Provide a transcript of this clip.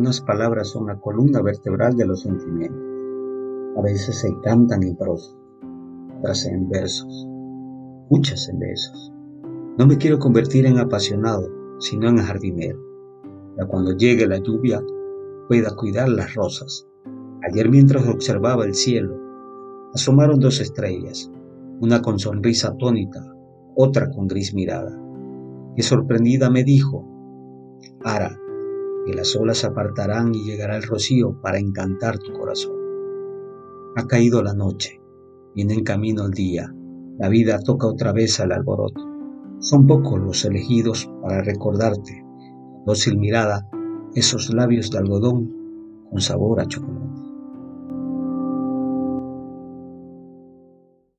Unas palabras son la columna vertebral de los sentimientos. A veces se cantan en prosa, otras en versos, muchas en besos. No me quiero convertir en apasionado, sino en jardinero. Para cuando llegue la lluvia pueda cuidar las rosas. Ayer mientras observaba el cielo, asomaron dos estrellas, una con sonrisa atónita, otra con gris mirada, que sorprendida me dijo, Ara, que las olas apartarán y llegará el rocío para encantar tu corazón. Ha caído la noche, viene en camino el día, la vida toca otra vez al alboroto. Son pocos los elegidos para recordarte, dócil mirada, esos labios de algodón con sabor a chocolate.